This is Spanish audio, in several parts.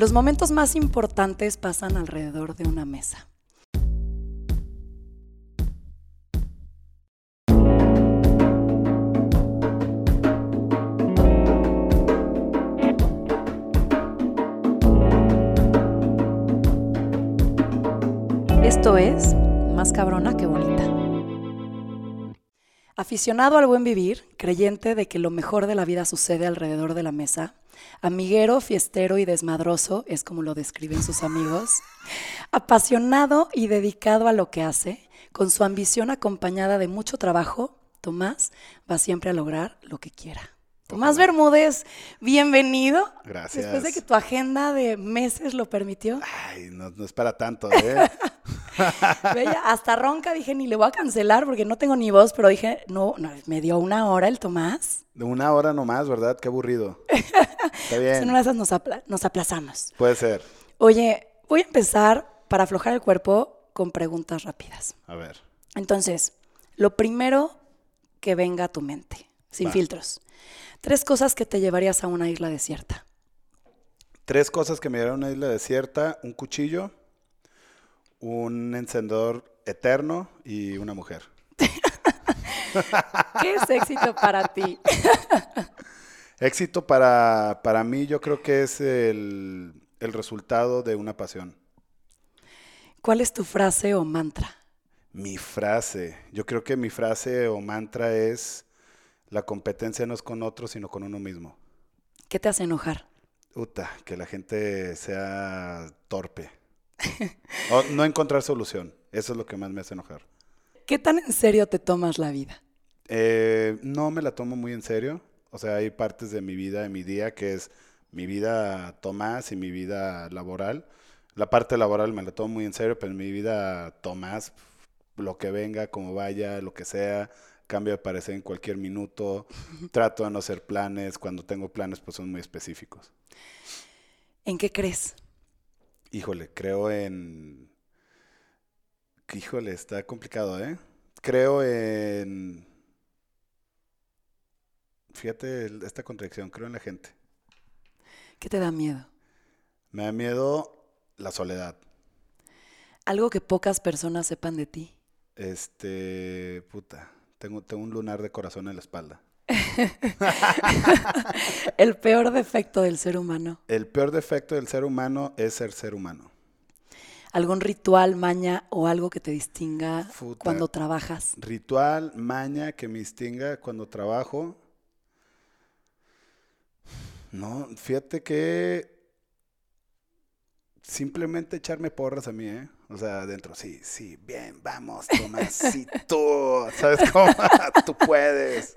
Los momentos más importantes pasan alrededor de una mesa. Esto es Más cabrona que bonita. Aficionado al buen vivir, creyente de que lo mejor de la vida sucede alrededor de la mesa, amiguero, fiestero y desmadroso, es como lo describen sus amigos, apasionado y dedicado a lo que hace, con su ambición acompañada de mucho trabajo, Tomás va siempre a lograr lo que quiera. Tomás Bermúdez, bienvenido. Gracias. Después de que tu agenda de meses lo permitió. Ay, no, no es para tanto, ¿eh? Bella, hasta ronca dije, ni le voy a cancelar porque no tengo ni voz, pero dije, no, no me dio una hora el Tomás. De una hora nomás, ¿verdad? Qué aburrido. Está Pues bien. en una de esas nos, apla- nos aplazamos. Puede ser. Oye, voy a empezar para aflojar el cuerpo con preguntas rápidas. A ver. Entonces, lo primero que venga a tu mente, sin Va. filtros. Tres cosas que te llevarías a una isla desierta. Tres cosas que me dieron a una isla desierta: un cuchillo, un encendedor eterno y una mujer. ¿Qué es éxito para ti? Éxito para, para mí, yo creo que es el, el resultado de una pasión. ¿Cuál es tu frase o mantra? Mi frase. Yo creo que mi frase o mantra es: la competencia no es con otro, sino con uno mismo. ¿Qué te hace enojar? Uta, que la gente sea torpe. O no encontrar solución. Eso es lo que más me hace enojar. ¿Qué tan en serio te tomas la vida? Eh, no me la tomo muy en serio. O sea, hay partes de mi vida, de mi día, que es mi vida Tomás y mi vida laboral. La parte laboral me la tomo muy en serio, pero en mi vida Tomás, lo que venga, como vaya, lo que sea, cambio de parecer en cualquier minuto. Trato de no hacer planes. Cuando tengo planes, pues son muy específicos. ¿En qué crees? Híjole, creo en... Híjole, está complicado, ¿eh? Creo en... Fíjate esta contradicción, creo en la gente. ¿Qué te da miedo? Me da miedo la soledad. Algo que pocas personas sepan de ti. Este, puta, tengo, tengo un lunar de corazón en la espalda. El peor defecto del ser humano. El peor defecto del ser humano es ser ser humano. ¿Algún ritual, maña o algo que te distinga cuando trabajas? Ritual, maña que me distinga cuando trabajo. No, fíjate que simplemente echarme porras a mí, ¿eh? O sea, adentro, sí, sí, bien, vamos, tú, ¿sabes cómo? tú puedes.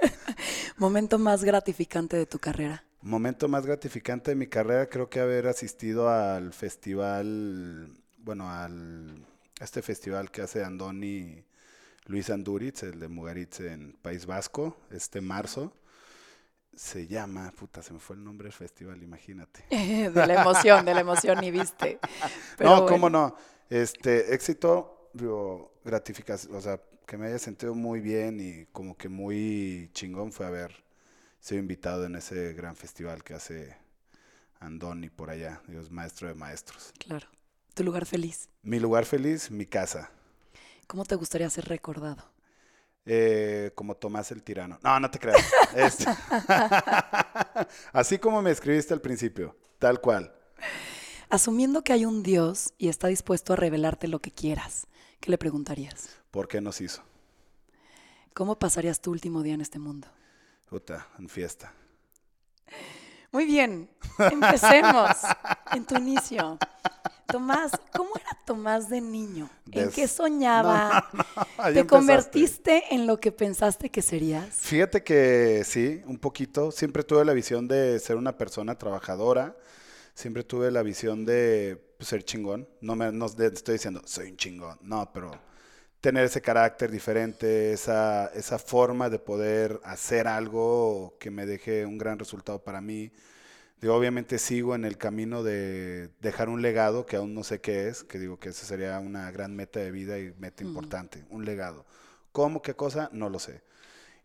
Momento más gratificante de tu carrera. Momento más gratificante de mi carrera creo que haber asistido al festival, bueno, al a este festival que hace Andoni Luis Anduriz, el de Mugaritz en País Vasco, este marzo. Se llama, puta, se me fue el nombre del festival, imagínate. de la emoción, de la emoción, ni viste. Pero no, bueno. cómo no. Este, éxito, digo, gratificación, o sea, que me haya sentido muy bien y como que muy chingón fue haber sido invitado en ese gran festival que hace Andoni por allá, Dios maestro de maestros. Claro. Tu lugar feliz. Mi lugar feliz, mi casa. ¿Cómo te gustaría ser recordado? Eh, como Tomás el tirano. No, no te creas. Este- Así como me escribiste al principio, tal cual. Asumiendo que hay un Dios y está dispuesto a revelarte lo que quieras, ¿qué le preguntarías? ¿Por qué nos hizo? ¿Cómo pasarías tu último día en este mundo? Puta, en fiesta. Muy bien, empecemos en tu inicio. Tomás, ¿cómo era Tomás de niño? ¿En Des- qué soñaba? No, no, no, ya ¿Te empezaste. convertiste en lo que pensaste que serías? Fíjate que sí, un poquito. Siempre tuve la visión de ser una persona trabajadora. Siempre tuve la visión de ser chingón. No me no estoy diciendo soy un chingón. No, pero tener ese carácter diferente, esa, esa forma de poder hacer algo que me deje un gran resultado para mí. Digo, obviamente sigo en el camino de dejar un legado que aún no sé qué es, que digo que esa sería una gran meta de vida y meta importante, un legado. ¿Cómo, qué cosa? No lo sé.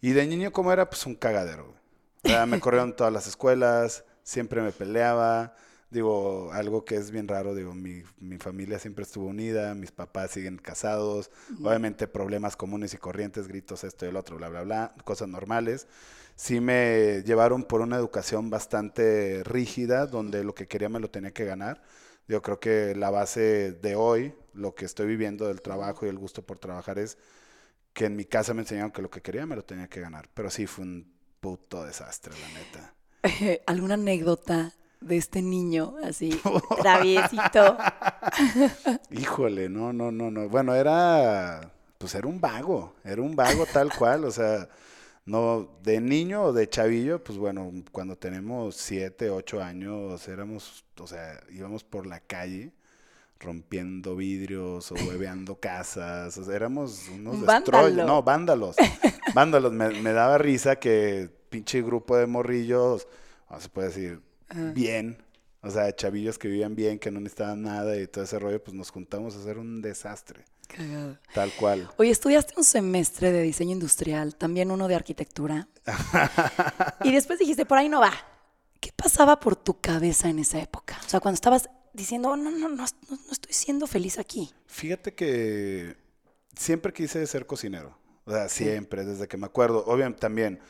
Y de niño, ¿cómo era? Pues un cagadero. O sea, me corrieron todas las escuelas, siempre me peleaba, Digo, algo que es bien raro, digo, mi, mi familia siempre estuvo unida, mis papás siguen casados, obviamente problemas comunes y corrientes, gritos, esto y el otro, bla, bla, bla, cosas normales. Sí me llevaron por una educación bastante rígida, donde lo que quería me lo tenía que ganar. Yo creo que la base de hoy, lo que estoy viviendo del trabajo y el gusto por trabajar es que en mi casa me enseñaron que lo que quería me lo tenía que ganar. Pero sí fue un puto desastre, la neta. ¿Alguna anécdota de este niño así traviesito? Híjole, no, no, no, no. Bueno, era, pues era un vago, era un vago tal cual, o sea, no, de niño o de chavillo, pues bueno, cuando tenemos siete, ocho años, éramos, o sea, íbamos por la calle rompiendo vidrios o hueveando casas, o sea, éramos unos destroyers, no, vándalos, vándalos, me, me daba risa que pinche grupo de morrillos, o se puede decir, bien. O sea, chavillos que vivían bien, que no necesitaban nada y todo ese rollo, pues nos juntamos a hacer un desastre. Cagado. Tal cual. Oye, estudiaste un semestre de diseño industrial, también uno de arquitectura. y después dijiste, por ahí no va. ¿Qué pasaba por tu cabeza en esa época? O sea, cuando estabas diciendo, no, no, no, no, no estoy siendo feliz aquí. Fíjate que siempre quise ser cocinero. O sea, siempre, desde que me acuerdo. Obviamente también,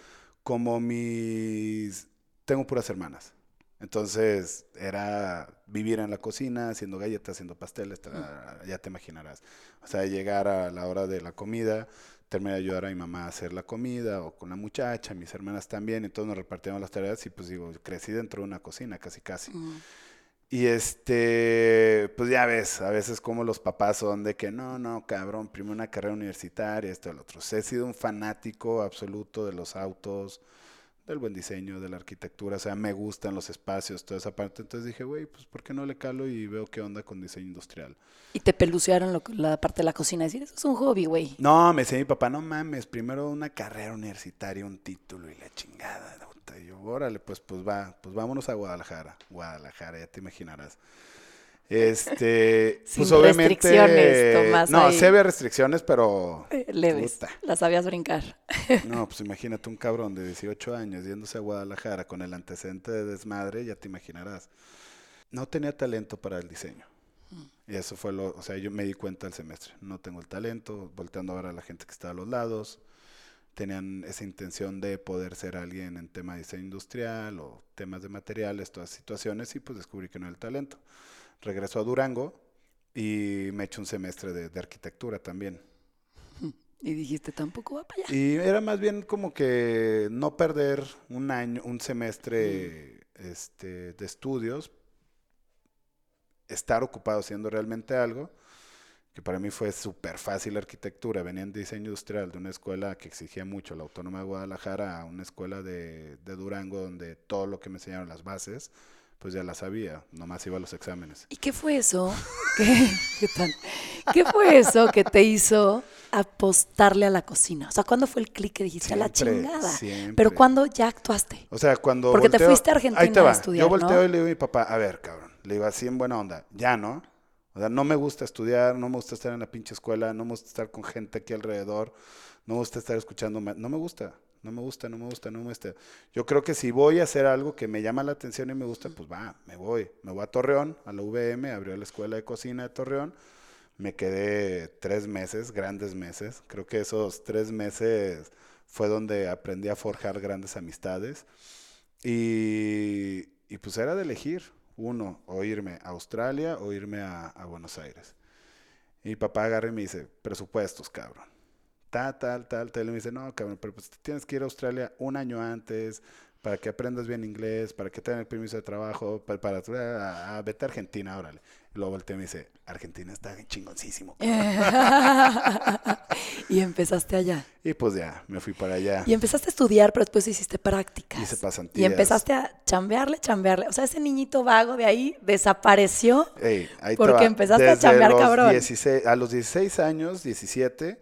como mis... Tengo puras hermanas. Entonces era vivir en la cocina, haciendo galletas, haciendo pasteles, ya te imaginarás. O sea, llegar a la hora de la comida, terminar de ayudar a mi mamá a hacer la comida o con la muchacha, mis hermanas también, entonces nos repartíamos las tareas y pues digo, crecí dentro de una cocina casi casi. Y este, pues ya ves, a veces como los papás son de que no, no, cabrón, primero una carrera universitaria, esto, el otro. he sido un fanático absoluto de los autos, del buen diseño, de la arquitectura, o sea, me gustan los espacios, toda esa parte. Entonces dije, güey, pues ¿por qué no le calo y veo qué onda con diseño industrial? Y te pelucearon la parte de la cocina, decir, eso es un hobby, güey. No, me decía mi papá, no mames, primero una carrera universitaria, un título y la chingada. Y yo, órale, pues, pues va, pues vámonos a Guadalajara. Guadalajara, ya te imaginarás. Este, pues obviamente. Restricciones, No, sí había restricciones, pero. Eh, leves. Las sabías brincar. No, pues imagínate un cabrón de 18 años yéndose a Guadalajara con el antecedente de desmadre, ya te imaginarás. No tenía talento para el diseño. Mm. Y eso fue lo. O sea, yo me di cuenta el semestre. No tengo el talento, volteando a ver a la gente que está a los lados. Tenían esa intención de poder ser alguien en tema de diseño industrial o temas de materiales, todas situaciones, y pues descubrí que no era el talento regreso a Durango y me eché un semestre de, arquitectura también. Y dijiste, tampoco va para allá. Y era más bien como que no perder un año, un semestre este, de estudios, estar ocupado haciendo realmente algo, que para mí fue súper fácil la arquitectura. Venía en diseño industrial de una escuela que exigía mucho, la Autónoma de Guadalajara, a una escuela de, de Durango donde todo lo que me enseñaron las bases pues ya la sabía, nomás iba a los exámenes. ¿Y qué fue eso? ¿Qué, ¿Qué fue eso que te hizo apostarle a la cocina? O sea, ¿cuándo fue el clic que dijiste a la chingada? Pero ¿cuándo ya actuaste? O sea, cuando Porque te fuiste a Argentina a estudiar, Yo volteo y le digo a mi papá, a ver, cabrón, le digo así en buena onda, ya, ¿no? O sea, no me gusta estudiar, no me gusta estar en la pinche escuela, no me gusta estar con gente aquí alrededor, no me gusta estar escuchando, no me gusta no me gusta, no me gusta, no me gusta. Yo creo que si voy a hacer algo que me llama la atención y me gusta, pues va, me voy. Me voy a Torreón, a la VM, abrió la escuela de cocina de Torreón. Me quedé tres meses, grandes meses. Creo que esos tres meses fue donde aprendí a forjar grandes amistades. Y, pues era de elegir uno, o irme a Australia o irme a, Buenos Aires. Y papá agarra y me dice, presupuestos, cabrón tal, tal, tal, tal. Y me dice, no, cabrón, pero pues tienes que ir a Australia un año antes para que aprendas bien inglés, para que tengas el permiso de trabajo, para, para a, vete a Argentina, órale. Y luego volteé y me dice, Argentina está chingoncísimo. y empezaste allá. Y pues ya, me fui para allá. Y empezaste a estudiar, pero después hiciste prácticas. Hice Y empezaste a chambearle, chambearle. O sea, ese niñito vago de ahí desapareció. porque empezaste a chambear, cabrón. a los 16 años, 17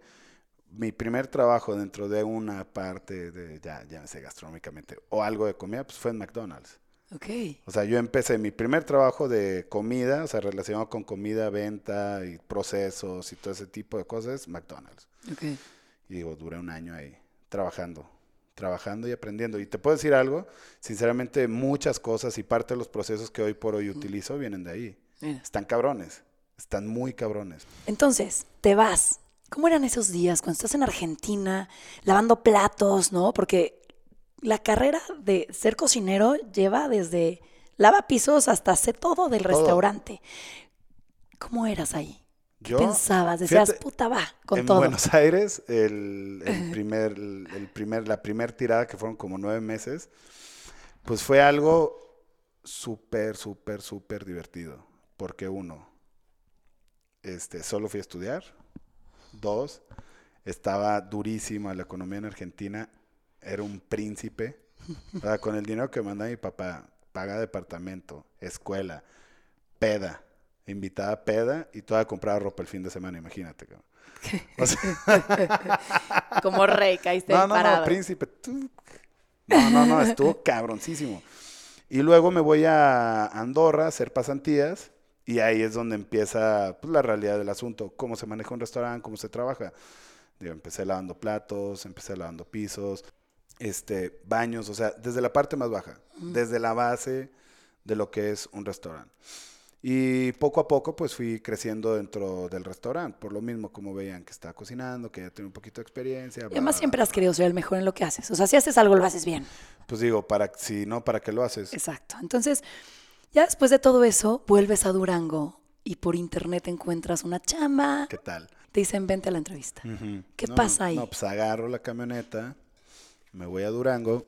mi primer trabajo dentro de una parte de, ya, ya me sé, gastronómicamente, o algo de comida, pues fue en McDonald's. Ok. O sea, yo empecé mi primer trabajo de comida, o sea, relacionado con comida, venta y procesos y todo ese tipo de cosas, McDonald's. Ok. Y digo, duré un año ahí trabajando trabajando y aprendiendo. Y te puedo decir algo, sinceramente muchas cosas y parte de los procesos que hoy por hoy utilizo vienen de ahí. Mira. Están cabrones, están muy cabrones. Entonces, te vas. ¿Cómo eran esos días cuando estás en Argentina lavando platos, no? Porque la carrera de ser cocinero lleva desde lava pisos hasta hacer todo del Todo. restaurante. ¿Cómo eras ahí? ¿Qué Yo, pensabas? Decías, fíjate, puta, va, con en todo. Buenos Aires, el, el primer, el primer, la primer tirada, que fueron como nueve meses, pues fue algo súper, súper, súper divertido. Porque uno, este, solo fui a estudiar. Dos, estaba durísima la economía en Argentina. Era un príncipe. O sea, con el dinero que manda mi papá, paga departamento, escuela, peda, invitada a peda y toda comprada ropa el fin de semana, imagínate. cabrón. O sea, Como rey, caíste no, no, parado. no, príncipe. No, no, no, estuvo cabroncísimo. Y luego me voy a Andorra a hacer pasantías y ahí es donde empieza pues, la realidad del asunto, cómo se maneja un restaurante, cómo se trabaja. Digo, empecé lavando platos, empecé lavando pisos, este, baños, o sea, desde la parte más baja, desde la base de lo que es un restaurante. Y poco a poco pues fui creciendo dentro del restaurante, por lo mismo como veían que estaba cocinando, que ya tenía un poquito de experiencia. Y además bla, siempre bla, has querido ser el mejor en lo que haces. O sea, si haces algo, lo haces bien. Pues digo, para si no, ¿para qué lo haces? Exacto. Entonces, ya después de todo eso, vuelves a Durango y por internet encuentras una chamba. ¿Qué tal? Te dicen, vente a la entrevista. ¿Qué No, pasa ahí? No, pues agarro la camioneta, me voy a Durango,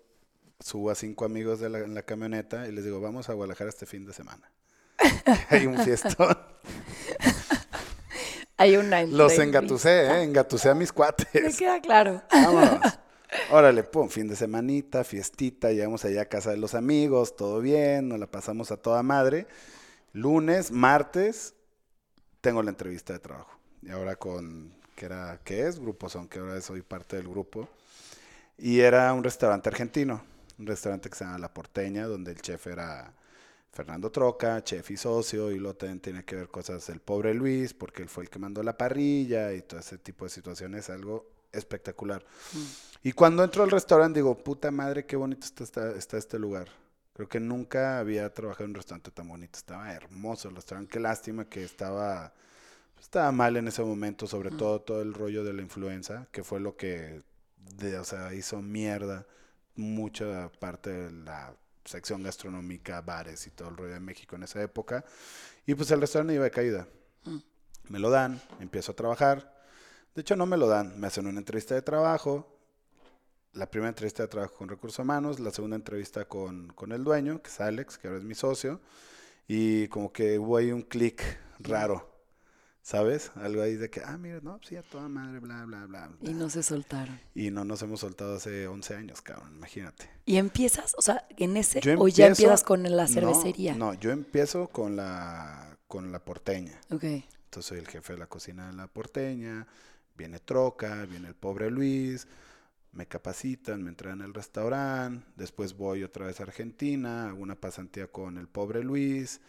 subo a cinco amigos de la, en la camioneta y les digo, vamos a Guadalajara este fin de semana. Hay un fiestón. Hay una Los engatusé, ¿eh? Engatusé a mis Me cuates. queda claro. Vámonos. Órale, pum, fin de semanita, fiestita, llegamos allá a casa de los amigos, todo bien, nos la pasamos a toda madre. Lunes, martes, tengo la entrevista de trabajo. Y ahora con, ¿qué era? ¿Qué es? Grupo Son, que ahora soy parte del grupo. Y era un restaurante argentino, un restaurante que se llama La Porteña, donde el chef era Fernando Troca, chef y socio, y luego también tiene que ver cosas del pobre Luis, porque él fue el que mandó la parrilla y todo ese tipo de situaciones, algo espectacular. Y cuando entro al restaurante digo, puta madre, qué bonito está, está, está este lugar. Creo que nunca había trabajado en un restaurante tan bonito. Estaba hermoso el restaurante. Qué lástima que estaba, estaba mal en ese momento, sobre todo todo el rollo de la influenza, que fue lo que de- o sea, hizo mierda mucha parte de la sección gastronómica, bares y todo el rollo de México en esa época. Y pues el restaurante iba de caída. Me lo dan, empiezo a trabajar. De hecho, no me lo dan. Me hacen una entrevista de trabajo. La primera entrevista de trabajo con recursos humanos. La segunda entrevista con, con el dueño, que es Alex, que ahora es mi socio. Y como que hubo ahí un clic raro. ¿Sabes? Algo ahí de que, ah, mira, no, sí, a toda madre, bla, bla, bla. bla. Y no se soltaron. Y no nos hemos soltado hace 11 años, cabrón, imagínate. ¿Y empiezas, o sea, en ese, Yo o ya empiezo- empiezas con la no, cervecería? No, yo empiezo con la, con la porteña. Ok. Entonces soy el jefe de la cocina de la porteña, viene Troca, viene el pobre Luis, me capacitan, me entrenan en el restaurante, después voy otra vez a Argentina, hago una pasantía con el pobre Luis,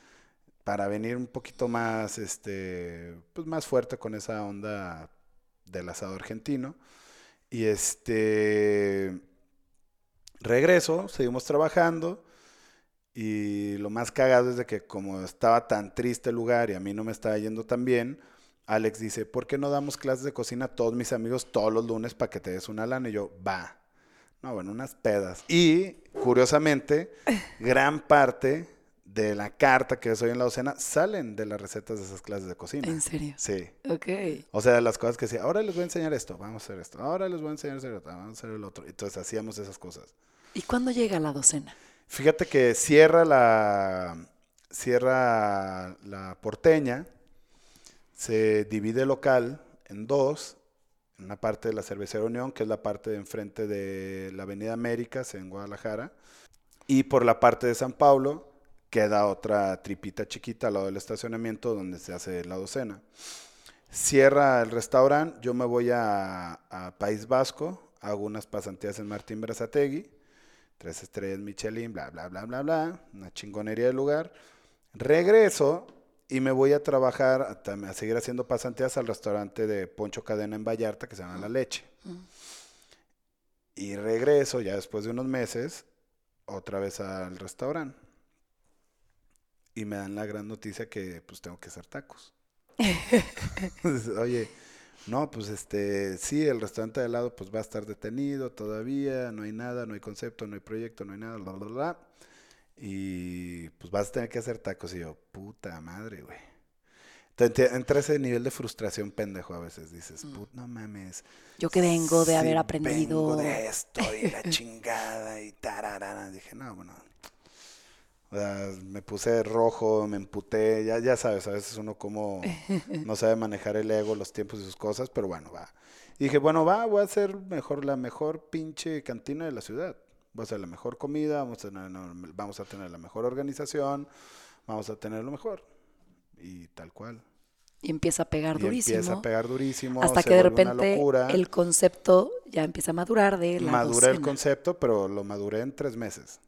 para venir un poquito más, este, pues más fuerte con esa onda del asado argentino. Y este, regreso, seguimos trabajando. Y lo más cagado es de que como estaba tan triste el lugar y a mí no me estaba yendo tan bien, Alex dice, ¿por qué no damos clases de cocina a todos mis amigos todos los lunes para que te des una lana? Y yo, va. No, bueno, unas pedas. Y, curiosamente, gran parte de la carta que soy en la docena salen de las recetas de esas clases de cocina. ¿En serio? Sí. Ok. O sea, las cosas que decía, ahora les voy a enseñar esto, vamos a hacer esto, ahora les voy a enseñar esto, vamos a hacer el otro. Entonces hacíamos esas cosas. ¿Y cuándo llega la docena? Fíjate que cierra la, cierra la porteña, se divide el local en dos, una parte de la cervecera Unión, que es la parte de enfrente de la Avenida Américas en Guadalajara, y por la parte de San Pablo queda otra tripita chiquita al lado del estacionamiento donde se hace la docena. Cierra el restaurante, yo me voy a, a País Vasco, hago unas pasantías en Martín Brazategui, tres estrellas Michelin, bla, bla, bla, bla, bla, una chingonería del lugar. Regreso y me voy a trabajar, a, seguir haciendo pasantías al restaurante de Poncho Cadena en Vallarta que se llama La Leche. Y regreso ya después de unos meses, otra vez al restaurante. Y me dan la gran noticia que pues tengo que hacer tacos. Oye, no, pues este, sí, el restaurante de al lado pues va a estar detenido todavía, no hay nada, no hay concepto, no hay proyecto, no hay nada, bla, bla, bla. Y pues vas a tener que hacer tacos. Y yo, puta madre, güey. Entonces, entra ese nivel de frustración pendejo a veces. Dices, put, no mames. Yo que vengo de haber aprendido. Vengo de esto y la chingada y tararara. Dije, no, bueno. O sea, me puse rojo, me emputé, ya, ya sabes, a veces uno como no sabe manejar el ego, los tiempos y sus cosas, pero bueno, va. Y dije, bueno, va, voy a hacer mejor la mejor pinche cantina de la ciudad. Voy a hacer la mejor comida, vamos a tener, vamos a tener la mejor organización, vamos a tener lo mejor. Y tal cual. Y empieza a pegar Y durísimo. empieza a pegar durísimo. hasta que de repente el concepto ya empieza a madurar de la Maduré el concepto, pero lo maduré en tres meses.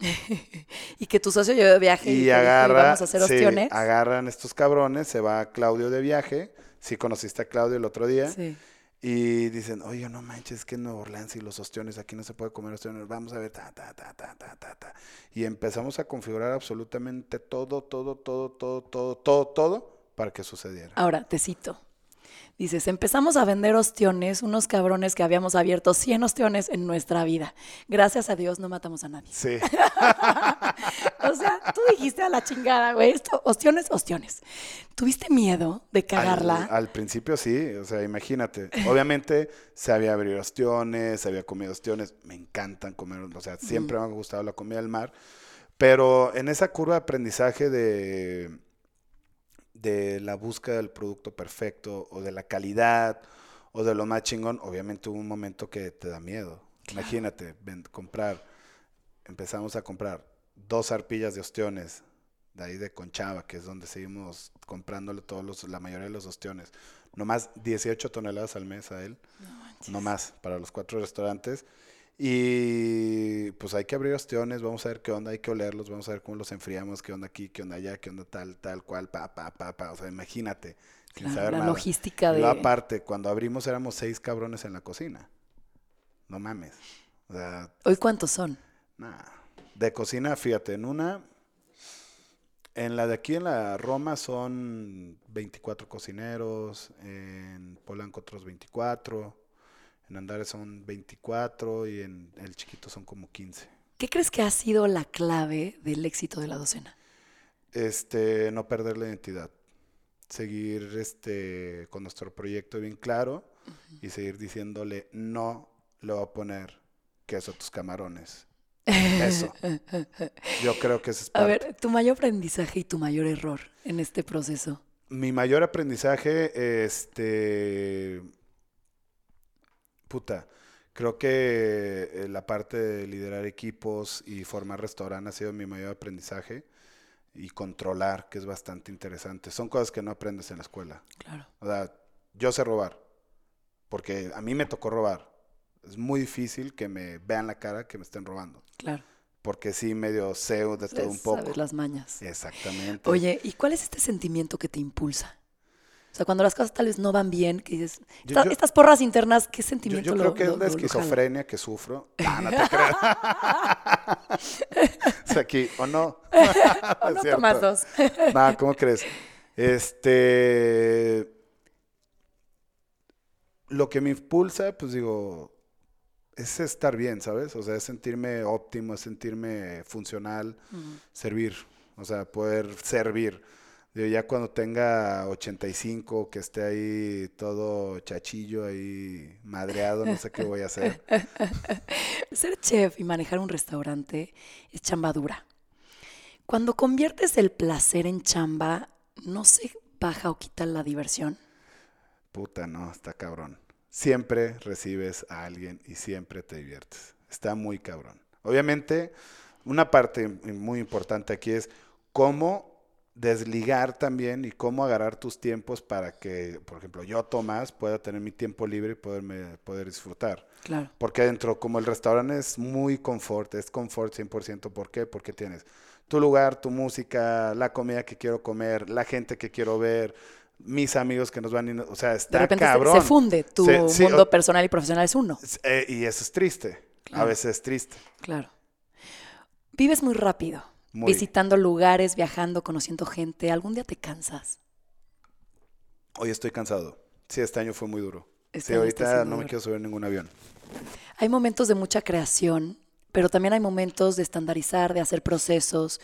Y que tu socio llevó de viaje y, agarra, vamos a hacer sí, agarran estos cabrones, se va Claudio de viaje. Sí conociste a Claudio el otro día. Sí. Y dicen, oye, no manches, es que en Nueva Orleans y los ostiones, aquí no se puede comer ostiones, vamos a ver, ta, ta, ta, ta, ta, ta, ta. Y empezamos a configurar absolutamente todo, todo, todo, todo, todo, todo, todo para que sucediera. Ahora, te cito. Dices, empezamos a vender ostiones, unos cabrones que habíamos abierto 100 ostiones en nuestra vida. Gracias a Dios no matamos a nadie. Sí, O sea, tú dijiste a la chingada, güey, esto, ostiones, ostiones. ¿Tuviste miedo de cagarla? Al, al principio sí, o sea, imagínate. Obviamente se había abierto ostiones, se había comido ostiones, me encantan comer, o sea, siempre me ha gustado la comida del mar, pero en esa curva de aprendizaje de, de la búsqueda del producto perfecto o de la calidad o de lo más chingón, obviamente hubo un momento que te da miedo. Imagínate, ven- comprar, empezamos a comprar dos arpillas de ostiones, de ahí de Conchava, que es donde seguimos comprándole todos los, la mayoría de los ostiones. Nomás 18 toneladas al mes a él. No más, para los cuatro restaurantes. Y pues hay que abrir ostiones, vamos a ver qué onda, hay que olerlos, vamos a ver cómo los enfriamos, qué onda aquí, qué onda allá, qué onda tal, tal, cual, pa, pa, pa, pa. O sea, imagínate, sin Claro, saber la nada. logística de- aparte, cuando abrimos éramos seis cabrones en la cocina. No mames. O sea, ¿Hoy cuántos son? Nah. De cocina, fíjate, en una, en la de aquí en la Roma son 24 cocineros, en Polanco otros 24, en Andares son 24 y en el chiquito son como 15. ¿Qué crees que ha sido la clave del éxito de la docena? Este, no perder la identidad, seguir este con nuestro proyecto bien claro y seguir diciéndole no le voy a poner queso a tus camarones. Eso. Yo creo que ese es A ver, tu mayor aprendizaje y tu mayor error en este proceso. Mi mayor aprendizaje, este, puta, creo que eh, la parte de liderar equipos y formar restaurante ha sido mi mayor aprendizaje y controlar, que es bastante interesante. Son cosas que no aprendes en la escuela. Claro. O sea, yo sé robar, porque a mí me tocó robar. Es muy difícil que me vean la cara que me estén robando, Claro. porque sí medio sé de todo un poco. Sabes las mañas. Exactamente. Oye, ¿y cuál es este sentimiento que te impulsa? O sea, cuando las cosas tal vez no van bien, que dices, Yo- "Esta- yo- estas porras internas, ¿qué Yo, sentimiento yo lo- creo que lo- es la esquizofrenia que sufro. Ah, no te creas. o sea, aquí, ¿o no? ¿O no tomas dos? No, ¿cómo crees? Este. Lo que me impulsa, pues digo, es estar bien, ¿sabes? O sea, es sentirme óptimo, es sentirme funcional, servir, o sea, poder servir. Digo, ya cuando tenga 85, que esté ahí todo chachillo, ahí madreado, no sé qué voy a hacer. Ser chef y manejar un restaurante es chamba dura. Cuando conviertes el placer en chamba, ¿no se baja o quita la diversión? Puta, no, está cabrón. Siempre recibes a alguien y siempre te diviertes. Está muy cabrón. Obviamente, una parte muy importante aquí es cómo desligar también y cómo agarrar tus tiempos para que, por ejemplo, yo, Tomás, pueda tener mi tiempo libre y poderme, poder disfrutar. Claro. Porque adentro, como el restaurante es muy confort, es confort 100%. ¿Por qué? Porque tienes tu lugar, tu música, la comida que quiero comer, la gente que quiero ver, mis amigos que nos van, o sea, De está repente cabrón. se funde tu Se- sí, mundo o- personal y profesional es uno. Eh, y eso es triste. A veces es triste. Claro. Vives muy rápido, Muy. visitando lugares, viajando, conociendo gente. ¿Algún día te cansas? Hoy estoy cansado. Sí, este año fue muy duro. Este sí, ahorita no me quiero subir en ningún avión. Hay momentos de mucha creación, pero también hay momentos de estandarizar, de hacer procesos,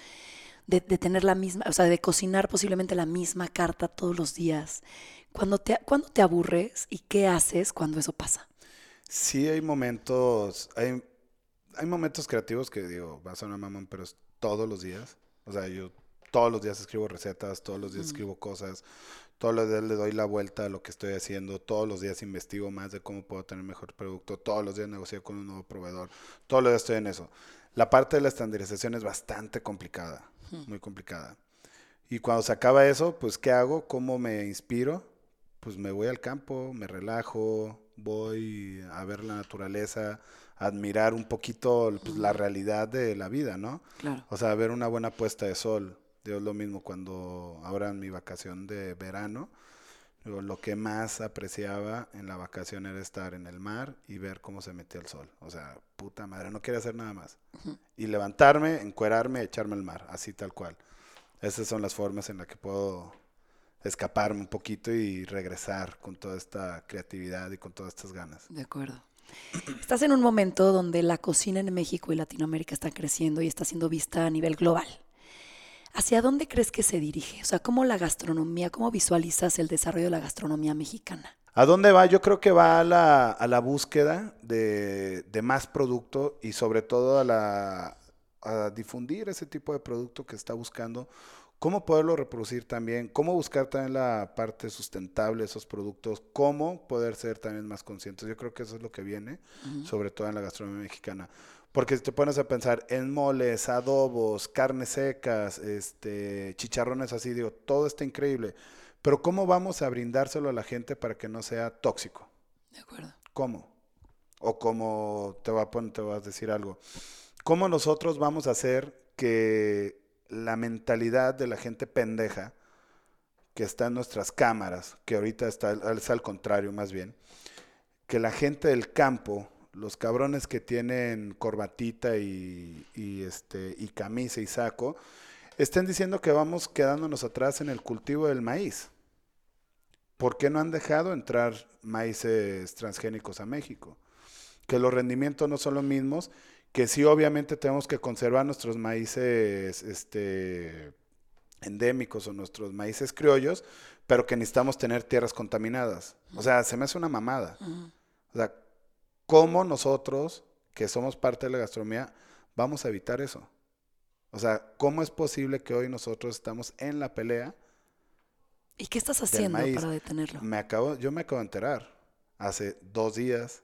de, de tener la misma, o sea, de cocinar posiblemente la misma carta todos los días. Cuando te, cuando te aburres y qué haces cuando eso pasa? Sí, hay momentos, hay, hay momentos creativos que digo, va a sonar mamón, pero todos los días. O sea, yo todos los días escribo recetas, todos los días escribo cosas, todos los días le doy la vuelta a lo que estoy haciendo, todos los días investigo más de cómo puedo tener mejor producto, todos los días negocio con un nuevo proveedor, todos los días estoy en eso. La parte de la estandarización es bastante complicada, muy complicada. Y cuando se acaba eso, pues ¿qué hago? ¿Cómo me inspiro? Pues me voy al campo, me relajo, voy a ver la naturaleza, admirar un poquito pues, la realidad de la vida, ¿no? Claro. O sea, ver una buena puesta de sol. Digo, lo mismo cuando ahora en mi vacación de verano, lo que más apreciaba en la vacación era estar en el mar y ver cómo se metía el sol. O sea, puta madre, no quería hacer nada más. Y levantarme, encuerarme, echarme al mar, así tal cual. Esas son las formas en las que puedo escaparme un poquito y regresar con toda esta creatividad y con todas estas ganas. De acuerdo. Estás en un momento donde la cocina en México y Latinoamérica está creciendo y está siendo vista a nivel global. ¿Hacia dónde crees que se dirige? O sea, ¿cómo la gastronomía, cómo visualizas el desarrollo de la gastronomía mexicana? ¿A dónde va? Yo creo que va a la, a la búsqueda de, de más producto y sobre todo a, la, a difundir ese tipo de producto que está buscando, cómo poderlo reproducir también, cómo buscar también la parte sustentable de esos productos, cómo poder ser también más conscientes. Yo creo que eso es lo que viene, sobre todo en la gastronomía mexicana. Porque si te pones a pensar en moles, adobos, carnes secas, este, chicharrones así, digo, todo está increíble. Pero ¿cómo vamos a brindárselo a la gente para que no sea tóxico? De acuerdo. ¿Cómo? O como te voy a poner, te voy a decir algo. ¿Cómo nosotros vamos a hacer que la mentalidad de la gente pendeja que está en nuestras cámaras, que ahorita está es al contrario más bien, que la gente del campo, los cabrones que tienen corbatita y, y, este, y camisa y saco, estén diciendo que vamos quedándonos atrás en el cultivo del maíz. ¿Por qué no han dejado entrar maíces transgénicos a México? Que los rendimientos no son los mismos, que sí obviamente tenemos que conservar nuestros maíces este, endémicos o nuestros maíces criollos, pero que necesitamos tener tierras contaminadas. O sea, se me hace una mamada. O sea, ¿cómo nosotros, que somos parte de la gastronomía, vamos a evitar eso? O sea, ¿cómo es posible que hoy nosotros estamos en la pelea? ¿Y qué estás haciendo para detenerlo? Me acabo, yo me acabo de enterar. Hace dos días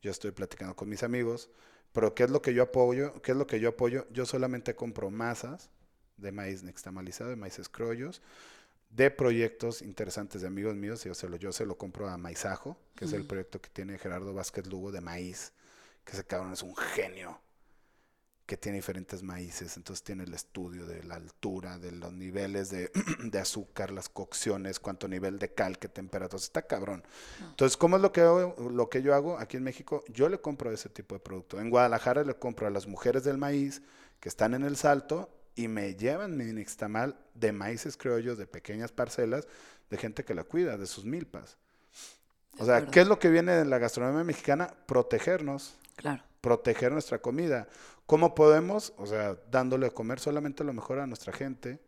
yo estoy platicando con mis amigos, pero ¿qué es lo que yo apoyo? ¿Qué es lo que yo apoyo? Yo solamente compro masas de maíz nixtamalizado, de maíces criollos, de proyectos interesantes de amigos míos. Yo se lo, yo se lo compro a Maizajo, que es el proyecto que tiene Gerardo Vázquez Lugo de maíz, que ese cabrón es un genio que tiene diferentes maíces, entonces tiene el estudio de la altura, de los niveles de, de azúcar, las cocciones, cuánto nivel de cal, qué temperatura, está cabrón. Entonces, ¿cómo es lo que, hago, lo que yo hago aquí en México? Yo le compro ese tipo de producto. En Guadalajara le compro a las mujeres del maíz que están en el salto y me llevan mi nixtamal de maíces criollos, de pequeñas parcelas, de gente que la cuida, de sus milpas. O sea. ¿qué es lo que viene de la gastronomía mexicana? Protegernos Claro. proteger nuestra comida. ¿Cómo podemos? O sea, dándole a comer solamente lo mejor a nuestra gente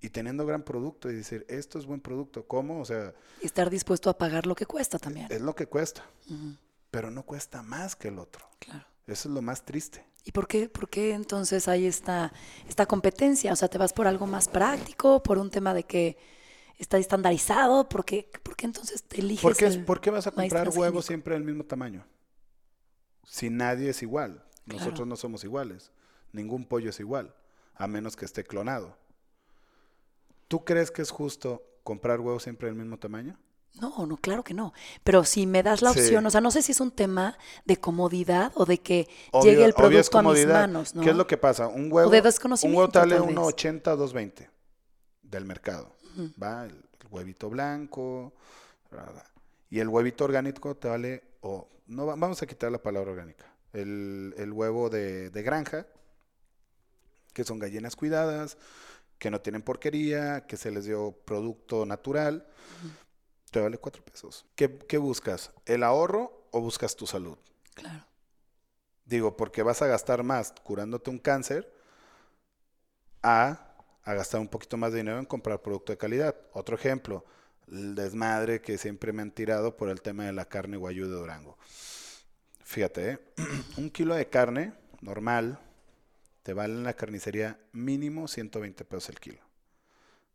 y teniendo gran producto y decir, esto es buen producto. ¿Cómo? O sea, Y estar dispuesto a pagar lo que cuesta también. es lo que cuesta, pero no cuesta más que el otro. Claro. Eso es lo más triste. ¿Y por qué, por qué entonces hay esta, esta competencia? O sea, ¿te vas por algo más práctico, por un tema de que está estandarizado? ¿Por qué, por qué entonces te eliges ¿Por qué, el por qué vas a comprar huevos siempre del mismo tamaño? Si nadie es igual. Nosotros Claro. no somos iguales. Ningún pollo es igual, a menos que esté clonado. ¿Tú crees que es justo comprar huevos siempre del mismo tamaño? No, no, claro que no. Pero si me das la Sí. opción, o sea, no sé si es un tema de comodidad o de que Obvio- llegue el producto a mis manos, ¿no? ¿Qué es lo que pasa? Un huevo, de un huevo tal vez. 1.80, 2.20. del mercado. Va el, el huevito blanco. bla, bla. Y el huevito orgánico te vale, o no va- vamos a quitar la palabra orgánica. El, el huevo de, de granja, que son gallinas cuidadas, que no tienen porquería, que se les dio producto natural, te vale cuatro pesos. ¿Qué, qué buscas? ¿El ahorro o buscas tu salud? Claro. Digo, porque vas a gastar más curándote un cáncer a, a gastar un poquito más de dinero en comprar producto de calidad. Otro ejemplo, el desmadre que siempre me han tirado por el tema de la carne guayú de Durango. Fíjate, ¿eh? un kilo de carne normal te vale en la carnicería mínimo 120 pesos el kilo.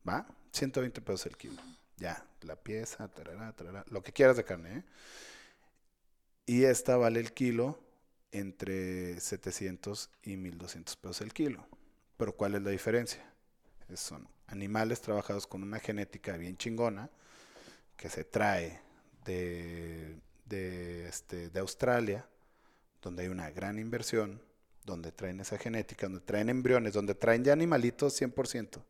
¿Va? 120 pesos el kilo. Ya, la pieza, tarará, tarará, lo que quieras de carne, ¿eh? Y esta vale el kilo entre 700 y 1200 pesos el kilo. Pero ¿cuál es la diferencia? Son animales trabajados con una genética bien chingona que se trae de, de, este, de Australia, donde hay una gran inversión, donde traen esa genética, donde traen embriones, donde traen ya animalitos 100%.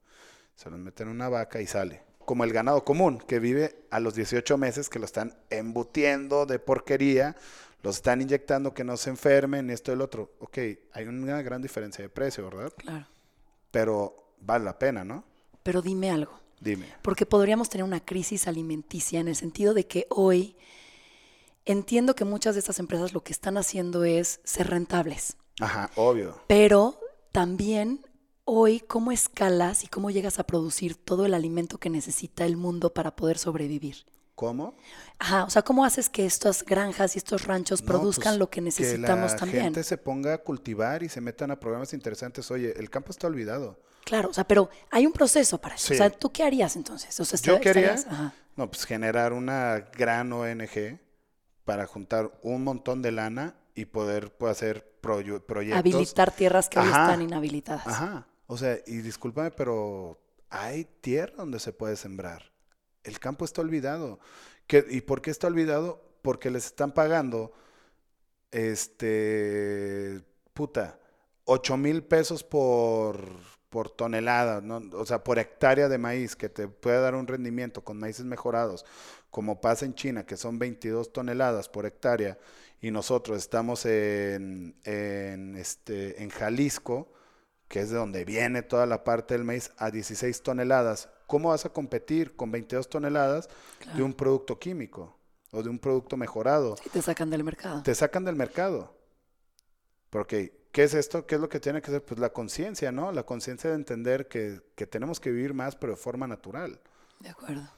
Se los meten en una vaca y sale. Como el ganado común, que vive a los 18 meses, que lo están embutiendo de porquería, los están inyectando que no se enfermen, esto y el otro. Ok, hay una gran diferencia de precio, ¿verdad? Claro. Pero vale la pena, ¿no? Pero dime algo. Dime. Porque podríamos tener una crisis alimenticia en el sentido de que hoy entiendo que muchas de estas empresas lo que están haciendo es ser rentables. Ajá, obvio. Pero también hoy, ¿cómo escalas y cómo llegas a producir todo el alimento que necesita el mundo para poder sobrevivir? ¿Cómo? Ajá, o sea, ¿cómo haces que estas granjas y estos ranchos No, produzcan pues, lo que necesitamos que la también? gente se ponga a cultivar y se metan a programas interesantes. Oye, el campo está olvidado. Claro, o sea, pero hay un proceso para eso. Sí. O sea, ¿tú qué harías entonces? O sea, Yo quería, estarías- ajá. no, pues generar una gran ONG para juntar un montón de lana y poder pues, hacer proyectos. habilitar tierras que hoy están inhabilitadas. Ajá. O sea, y discúlpame, pero hay tierra donde se puede sembrar. El campo está olvidado. ¿Qué- ¿Y por qué está olvidado? Porque les están pagando, este, puta, 8 mil pesos por, por tonelada, ¿no? O sea, por hectárea de maíz, que te puede dar un rendimiento con maíces mejorados, como pasa en China, que son 22 toneladas por hectárea, y nosotros estamos en, en, este, en Jalisco, que es de donde viene toda la parte del maíz, a 16 toneladas. ¿Cómo vas a competir con 22 toneladas de un producto químico o de un producto mejorado? Y te sacan del mercado. Te sacan del mercado. Porque, ¿qué es esto? ¿Qué es lo que tiene que ser? Pues la conciencia, ¿no? La conciencia de entender que, que tenemos que vivir más, pero de forma natural. De acuerdo.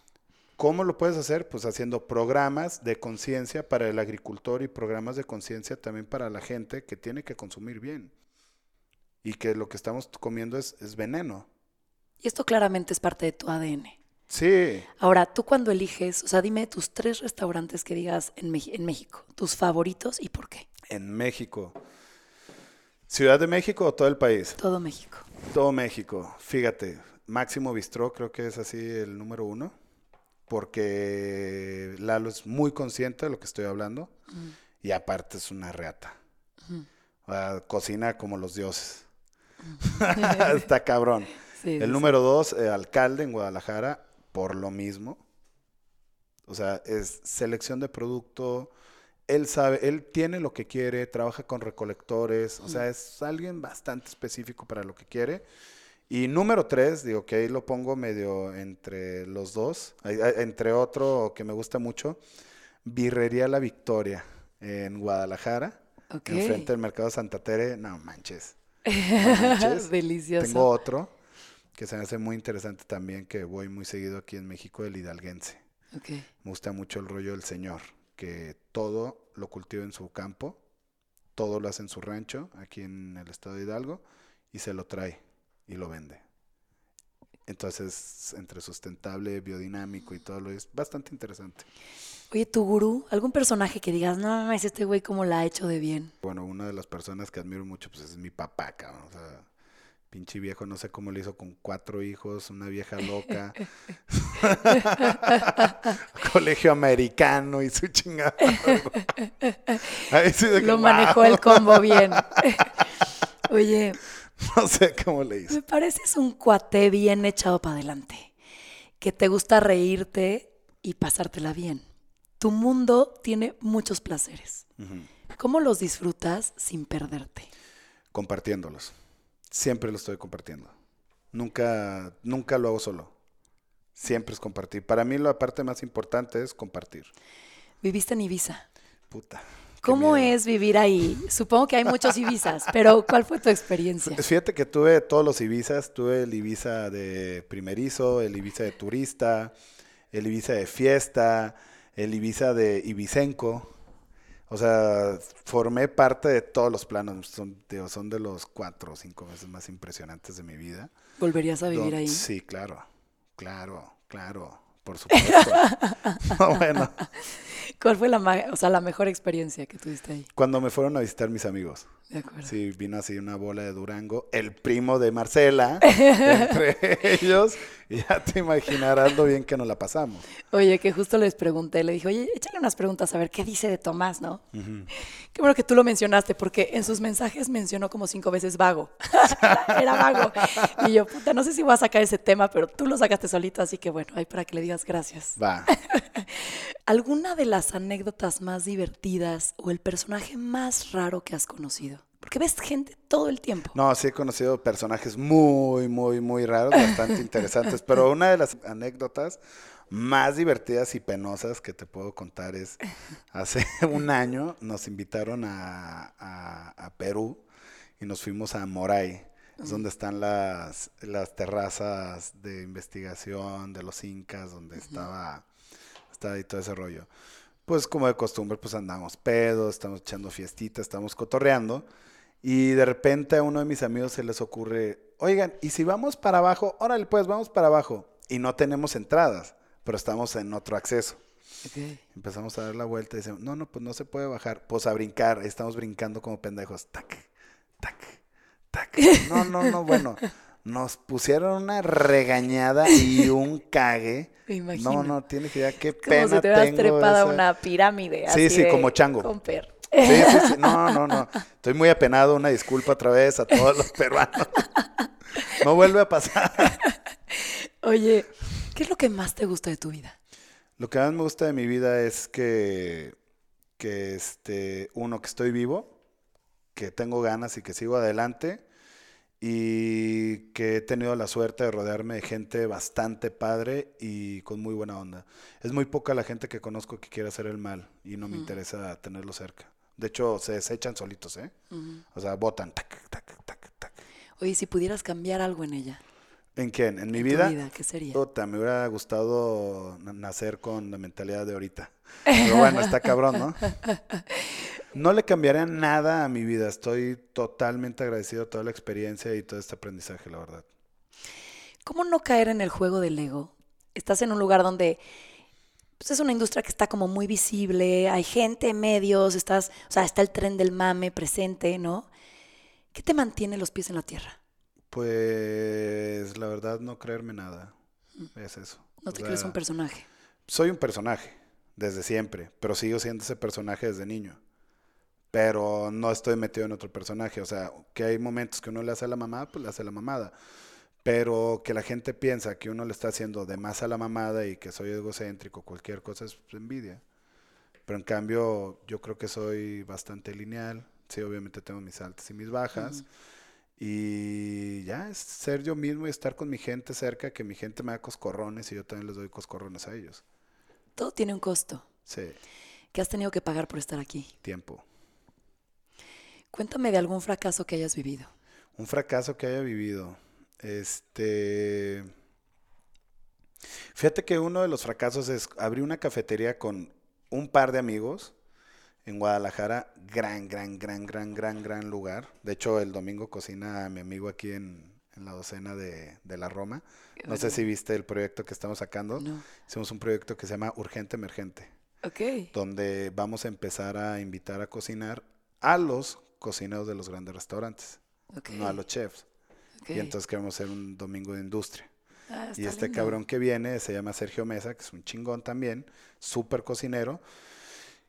¿Cómo lo puedes hacer? Pues haciendo programas de conciencia para el agricultor y programas de conciencia también para la gente que tiene que consumir bien. Y que lo que estamos comiendo es, es veneno. Y esto claramente es parte de tu ADN. Sí. Ahora, tú cuando eliges, o sea, dime tus tres restaurantes que digas en, en México, tus favoritos y por qué. En México. ¿Ciudad de México o todo el país? Todo México. Todo México. Fíjate, Máximo Bistró creo que es así el número uno. Porque Lalo es muy consciente de lo que estoy hablando. Y aparte es una reata. O sea, cocina como los dioses. Está cabrón. Sí, sí, El número dos, eh, alcalde en Guadalajara, por lo mismo. O sea, es selección de producto. Él sabe, él tiene lo que quiere, trabaja con recolectores. O sea, es alguien bastante específico para lo que quiere. Y número tres, digo que ahí lo pongo medio entre los dos. Entre otro que me gusta mucho, Birrería La Victoria en Guadalajara. Enfrente del Mercado Santa Tere. No manches. No manches. Delicioso. Tengo otro que se me hace muy interesante también, que voy muy seguido aquí en México, el hidalguense. Ok. Me gusta mucho el rollo del señor, que todo lo cultiva en su campo, todo lo hace en su rancho, aquí en el estado de Hidalgo, y se lo trae y lo vende. Entonces, entre sustentable, biodinámico y todo lo es bastante interesante. Oye, tu gurú, algún personaje que digas, no mames, este güey cómo la ha hecho de bien. Bueno, una de las personas que admiro mucho pues es mi papá, cabrón. O sea, pinche viejo, no sé cómo le hizo con cuatro hijos, una vieja loca. Colegio americano y su chingada. Ahí sí de que, Lo "Wow". manejó el combo bien. Oye, No sé cómo le hice. Me pareces un cuate bien echado para adelante, que te gusta reírte y pasártela bien. Tu mundo tiene muchos placeres. ¿Cómo los disfrutas sin perderte? Compartiéndolos. Siempre lo estoy compartiendo. Nunca, nunca lo hago solo. Siempre es compartir. Para mí la parte más importante es compartir. Viviste en Ibiza. Puta. ¿Cómo es vivir ahí? Supongo que hay muchos Ibizas, pero ¿cuál fue tu experiencia? Fíjate que tuve todos los Ibizas. Tuve el Ibiza de primerizo, el Ibiza de turista, el Ibiza de fiesta, el Ibiza de Ibicenco. O sea, formé parte de todos los planos. Son, digo, son de los cuatro o cinco veces más impresionantes de mi vida. ¿Volverías a vivir Don- ahí? Sí, claro, claro, claro, por supuesto. No, bueno, ¿Cuál fue la, o sea, la mejor experiencia que tuviste ahí? cuando me fueron a visitar mis amigos, De acuerdo. sí, vino así una bola de Durango, el primo de Marcela, entre ellos, ya te imaginarás lo bien que nos la pasamos. Oye, que justo les pregunté, le dije, oye, échale unas preguntas a ver qué dice de Tomás, ¿no? Qué bueno que tú lo mencionaste, porque en sus mensajes mencionó como cinco veces vago. Era vago. Y yo, puta, no sé si voy a sacar ese tema, pero tú lo sacaste solito, así que bueno, ahí para que le digas gracias. Va, ¿Alguna de las anécdotas más divertidas o el personaje más raro que has conocido? Porque ves gente todo el tiempo. no, sí he conocido personajes muy, muy, muy raros, bastante interesantes, pero una de las anécdotas más divertidas y penosas que te puedo contar es, hace un año nos invitaron a, a- a Perú y nos fuimos a Moray, es donde están las, las terrazas de investigación de los incas, donde estaba, estaba ahí todo ese rollo. Pues como de costumbre, pues andamos pedos, estamos echando fiestitas, estamos cotorreando. Y de repente a uno de mis amigos se les ocurre, oigan, ¿y si vamos para abajo? Órale, pues vamos para abajo. Y no tenemos entradas, pero estamos en otro acceso. Empezamos a dar la vuelta y decimos, no, no, pues no se puede bajar. Pues a brincar, estamos brincando como pendejos. Tac, tac, tac. No, no, no, bueno. Nos pusieron una regañada y un cague. Me imagino. No, no, tienes idea qué Como pena si te hubieras trepado a esa- una pirámide. Sí, así sí, de- como chango. Con per. Sí, sí, sí. No, no, no. Estoy muy apenado. Una disculpa otra vez a todos los peruanos. No vuelve a pasar. Oye, ¿qué es lo que más te gusta de tu vida? Lo que más me gusta de mi vida es que, que este, uno, que estoy vivo, que tengo ganas y que sigo adelante y que he tenido la suerte de rodearme de gente bastante padre y con muy buena onda. Es muy poca la gente que conozco que quiere hacer el mal y no me interesa tenerlo cerca. De hecho, se desechan solitos, ¿eh? O sea, botan. Tac, tac, tac, tac. Oye, si pudieras cambiar algo en ella, ¿En quién? ¿En mi en vida? vida, ¿qué sería? Puta, me hubiera gustado na- nacer con la mentalidad de ahorita. Pero bueno, está cabrón, ¿no? No le cambiaría nada a mi vida. Estoy totalmente agradecido a toda la experiencia y todo este aprendizaje, la verdad. ¿Cómo no caer en el juego del ego? Estás en un lugar donde pues, es una industria que está como muy visible, hay gente, medios, estás, o sea, está el tren del mame presente, ¿no? ¿Qué te mantiene los pies en la tierra? Pues la verdad no creerme nada. Es eso. No O te crees un personaje. Soy un personaje desde siempre, pero sigo siendo ese personaje desde niño. Pero no estoy metido en otro personaje. O sea, que hay momentos que uno le hace a la mamada, pues le hace la mamada. Pero que la gente piensa que uno le está haciendo de más a la mamada y que soy egocéntrico, cualquier cosa es envidia. Pero en cambio, yo creo que soy bastante lineal. Sí, obviamente tengo mis altas y mis bajas. Y ya, es ser yo mismo y estar con mi gente cerca, que mi gente me da coscorrones y yo también les doy coscorrones a ellos. Todo tiene un costo. Sí, que has tenido que pagar por estar aquí? tiempo. Cuéntame de algún fracaso que hayas vivido. Un fracaso que haya vivido. Este. Fíjate que uno de los fracasos es abrí una cafetería con un par de amigos en Guadalajara. Gran, gran, gran, gran, gran, gran lugar. De hecho, el domingo cocina a mi amigo aquí en, en la docena de, de la Roma. No sé si viste el proyecto que estamos sacando. No. Hicimos un proyecto que se llama Urgente Emergente. Ok. donde vamos a empezar a invitar a cocinar a los cocineros de los grandes restaurantes, no a los chefs. Y entonces queremos hacer un domingo de industria. Ah, y este lindo. cabrón que viene se llama Sergio Mesa, que es un chingón también, súper cocinero.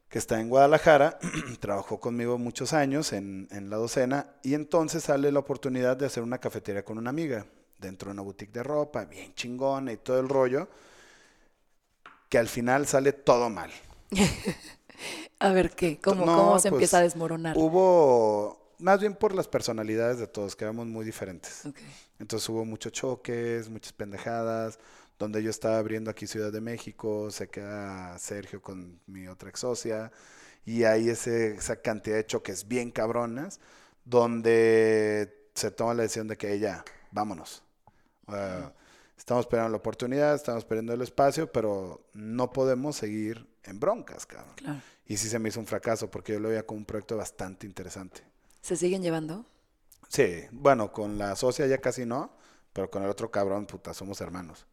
que está en Guadalajara, trabajó conmigo muchos años en, en la docena y entonces sale la oportunidad de hacer una cafetería con una amiga dentro de una boutique de ropa, bien chingona y todo el rollo, que al final sale todo mal. A ver, ¿qué? ¿Cómo, No, cómo se pues, empieza a desmoronar? Hubo, más bien por las personalidades de todos, que éramos muy diferentes. Entonces hubo muchos choques, muchas pendejadas, donde yo estaba abriendo aquí Ciudad de México, se queda Sergio con mi otra ex socia, y hay ese, esa cantidad de choques bien cabronas, donde se toma la decisión de que ya, vámonos. Estamos esperando la oportunidad, estamos esperando el espacio, pero no podemos seguir en broncas, cabrón. Claro. Y sí se me hizo un fracaso, porque yo lo veía como un proyecto bastante interesante. ¿Se siguen llevando? Sí, bueno, con la socia ya casi no, pero con el otro cabrón, puta, somos hermanos.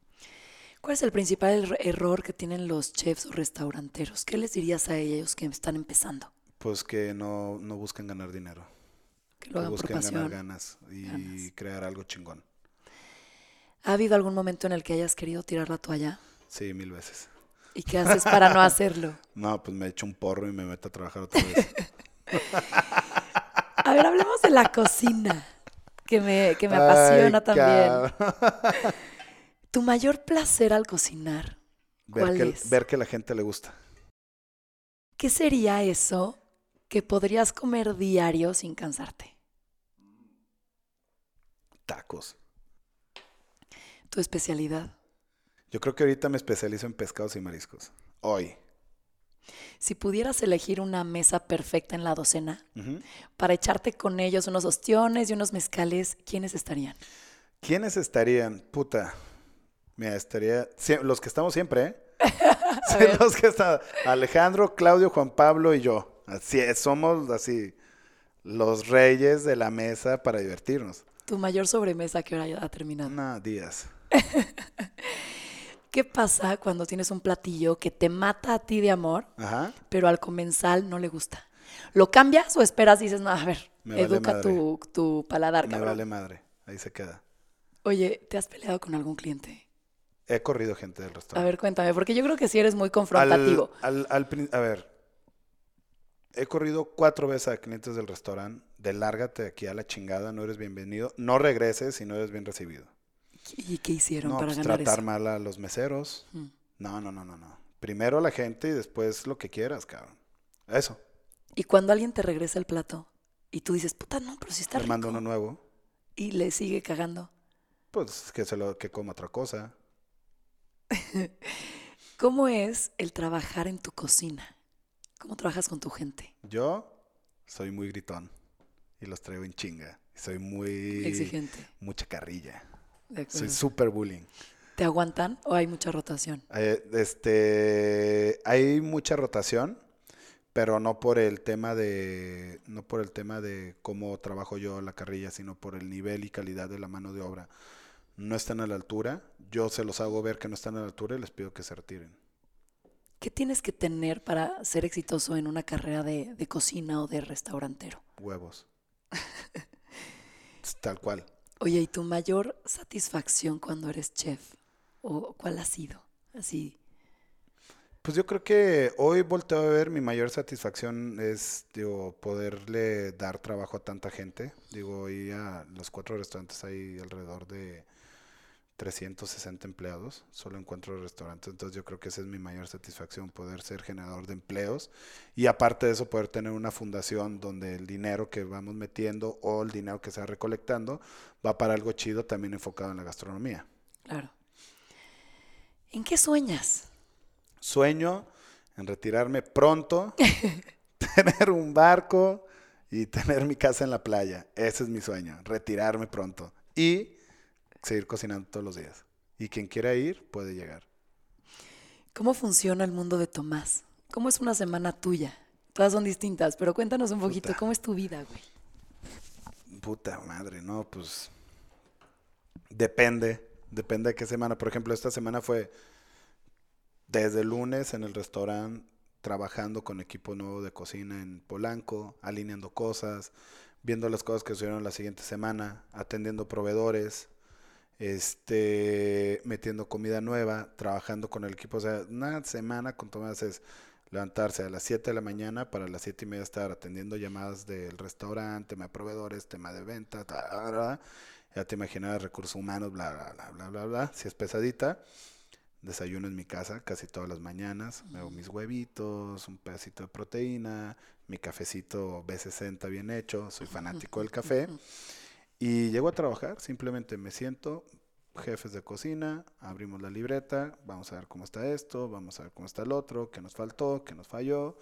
¿Cuál es el principal er- error que tienen los chefs o restauranteros? ¿Qué les dirías a ellos que están empezando? Pues que no, no busquen ganar dinero, Que lo que hagan por busquen ganar pasión. ganas y ganas. crear algo chingón. ¿Ha habido algún momento en el que hayas querido tirar la toalla? Sí, mil veces. ¿Y qué haces para no hacerlo? No, pues me echo un porro y me meto a trabajar otra vez. A ver, hablemos de la cocina, que me, que me apasiona Ay, también. cabrón. ¿Tu mayor placer al cocinar? Ver ¿Cuál que, es? ver que la gente le gusta. ¿Qué sería eso que podrías comer diario sin cansarte? Tacos. Tu especialidad. Yo creo que ahorita me especializo en pescados y mariscos. Hoy. Si pudieras elegir una mesa perfecta en la docena para echarte con ellos unos ostiones y unos mezcales, ¿quiénes estarían? ¿Quiénes estarían? Puta. Mira, estaría. los que estamos siempre, ¿eh? Sí, los que están. Alejandro, Claudio, Juan Pablo y yo. Así es, somos así. Los reyes de la mesa para divertirnos. Tu mayor sobremesa que hora ya ha terminado. No, días. ¿Qué pasa cuando tienes un platillo que te mata a ti de amor, Ajá. pero al comensal no le gusta? ¿Lo cambias o esperas y dices, no, a ver, Me educa tu, tu paladar, Me cabrón? vale madre. Ahí se queda. Oye, ¿te has peleado con algún cliente? He corrido gente del A restaurante. ver, cuéntame, porque yo creo que sí eres muy confrontativo. Al, al- al prin- a ver, he corrido cuatro veces a clientes del restaurante de lárgate aquí a la chingada, no eres bienvenido, no regreses si no eres bien recibido. ¿Y qué hicieron No, para pues ganar tratar eso? mal a los meseros. Mm. No, no, no, no, no. Primero la gente y después lo que quieras, cabrón. Eso. Y cuando alguien te regresa el plato y tú dices, puta, no, pero sí está Le mando uno nuevo. Y le sigue cagando. Pues que se lo que coma otra cosa. ¿Cómo es el trabajar en tu cocina? ¿Cómo trabajas con tu gente? Yo soy muy gritón y los traigo en chinga. Soy muy Exigente. mucha carrilla. Soy súper bullying. ¿Te aguantan o hay mucha rotación? Eh, este, hay mucha rotación, pero no por el tema de, no por el tema de cómo trabajo yo la carrilla, sino por el nivel y calidad de la mano de obra. No están a la altura. Yo se los hago ver que no están a la altura y les pido que se retiren. ¿Qué tienes que tener para ser exitoso en una carrera de, de cocina o de restaurantero? Huevos. Tal cual. Oye, ¿y tu mayor satisfacción cuando eres chef? ¿O cuál ha sido? Así. Pues yo creo que hoy volteo a ver mi mayor satisfacción es, digo, poderle dar trabajo a tanta gente. Digo, hoy a los cuatro restaurantes hay alrededor de 360 empleados, solo en cuatro restaurantes. Entonces yo creo que esa es mi mayor satisfacción, poder ser generador de empleos. Y aparte de eso, poder tener una fundación donde el dinero que vamos metiendo o el dinero que se va recolectando va para algo chido también enfocado en la gastronomía. Claro. ¿En qué sueñas? Sueño en retirarme pronto, tener un barco y tener mi casa en la playa. Ese es mi sueño, retirarme pronto y seguir cocinando todos los días. Y quien quiera ir puede llegar. ¿Cómo funciona el mundo de Tomás? ¿Cómo es una semana tuya? Todas son distintas, pero cuéntanos un poquito, Puta. ¿cómo es tu vida, güey? Puta madre, no, pues depende, depende de qué semana. Por ejemplo, esta semana fue desde el lunes en el restaurante trabajando con equipo nuevo de cocina en Polanco, alineando cosas, viendo las cosas que sucedieron la siguiente semana, atendiendo proveedores, este, metiendo comida nueva, trabajando con el equipo. O sea, una semana con Tomás es levantarse a las 7 de la mañana para las 7 y media estar atendiendo llamadas del restaurante, tema de proveedores, tema de ventas, ya te imaginas recursos humanos, bla, bla, bla, bla, bla, bla, si es pesadita. Desayuno en mi casa casi todas las mañanas, me hago mis huevitos, un pedacito de proteína, mi cafecito B60 bien hecho, soy fanático del café. Y llego a trabajar, simplemente me siento, jefes de cocina, abrimos la libreta, vamos a ver cómo está esto, vamos a ver cómo está el otro, qué nos faltó, qué nos falló.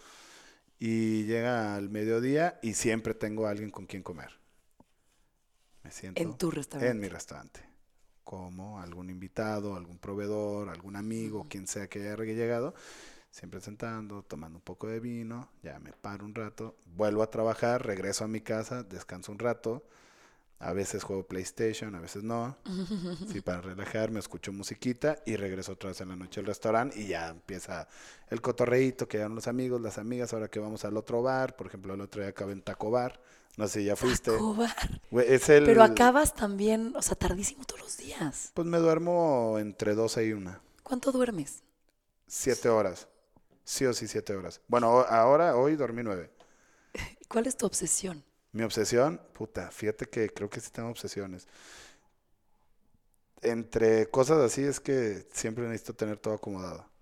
Y llega al mediodía y siempre tengo a alguien con quien comer. Me siento en tu restaurante. En mi restaurante. Como algún invitado, algún proveedor, algún amigo, quien sea que haya llegado, siempre sentando, tomando un poco de vino, ya me paro un rato, vuelvo a trabajar, regreso a mi casa, descanso un rato, a veces juego PlayStation, a veces no. Sí, para relajarme, escucho musiquita y regreso otra vez en la noche al restaurante y ya empieza el cotorreíto que los amigos, las amigas, ahora que vamos al otro bar, por ejemplo, el otro día acabé en Taco Bar. No sé, ya fuiste. Taco Bar. Pero acabas también, o sea, tardísimo todos los días. Pues me duermo entre 12 y 1. ¿Cuánto duermes? Siete horas. Sí o sí, siete horas. Bueno, ahora, hoy dormí nueve. ¿Cuál es tu obsesión? Mi obsesión, puta, fíjate que creo que sí tengo obsesiones. Entre cosas así es que siempre necesito tener todo acomodado.